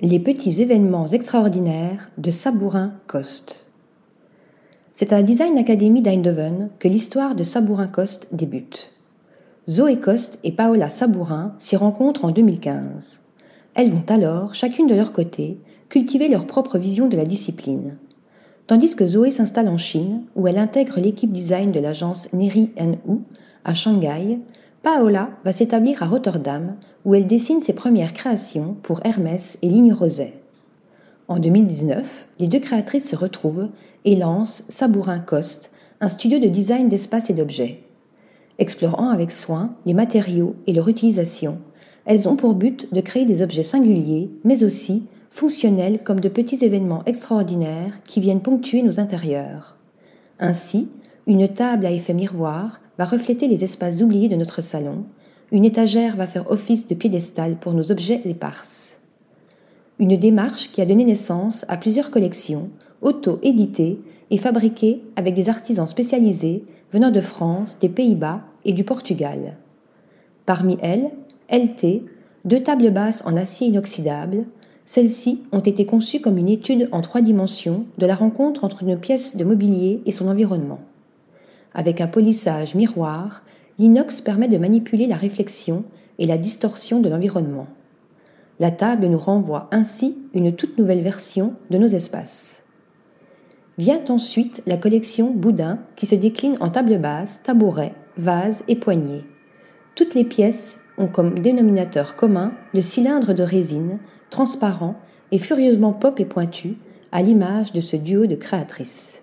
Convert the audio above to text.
Les petits événements extraordinaires de Sabourin Coste. C'est à la Design Academy d'Eindhoven que l'histoire de Sabourin Coste débute. Zoé Coste et Paola Sabourin s'y rencontrent en 2015. Elles vont alors, chacune de leur côté, cultiver leur propre vision de la discipline. Tandis que Zoé s'installe en Chine, où elle intègre l'équipe design de l'agence Neri U à Shanghai, Paola va s'établir à Rotterdam, où elle dessine ses premières créations pour Hermès et Ligne Roset. En 2019, les deux créatrices se retrouvent et lancent Sabourin Cost, un studio de design d'espace et d'objets. Explorant avec soin les matériaux et leur utilisation, elles ont pour but de créer des objets singuliers, mais aussi fonctionnels comme de petits événements extraordinaires qui viennent ponctuer nos intérieurs. Ainsi, une table à effet miroir va refléter les espaces oubliés de notre salon. Une étagère va faire office de piédestal pour nos objets éparses. Une démarche qui a donné naissance à plusieurs collections, auto-éditées et fabriquées avec des artisans spécialisés venant de France, des Pays-Bas et du Portugal. Parmi elles, LT, deux tables basses en acier inoxydable, celles-ci ont été conçues comme une étude en trois dimensions de la rencontre entre une pièce de mobilier et son environnement. Avec un polissage miroir, l'inox permet de manipuler la réflexion et la distorsion de l'environnement. La table nous renvoie ainsi une toute nouvelle version de nos espaces. Vient ensuite la collection Boudin qui se décline en table basse, tabouret, vase et poignée. Toutes les pièces ont comme dénominateur commun le cylindre de résine, transparent et furieusement pop et pointu, à l'image de ce duo de créatrices.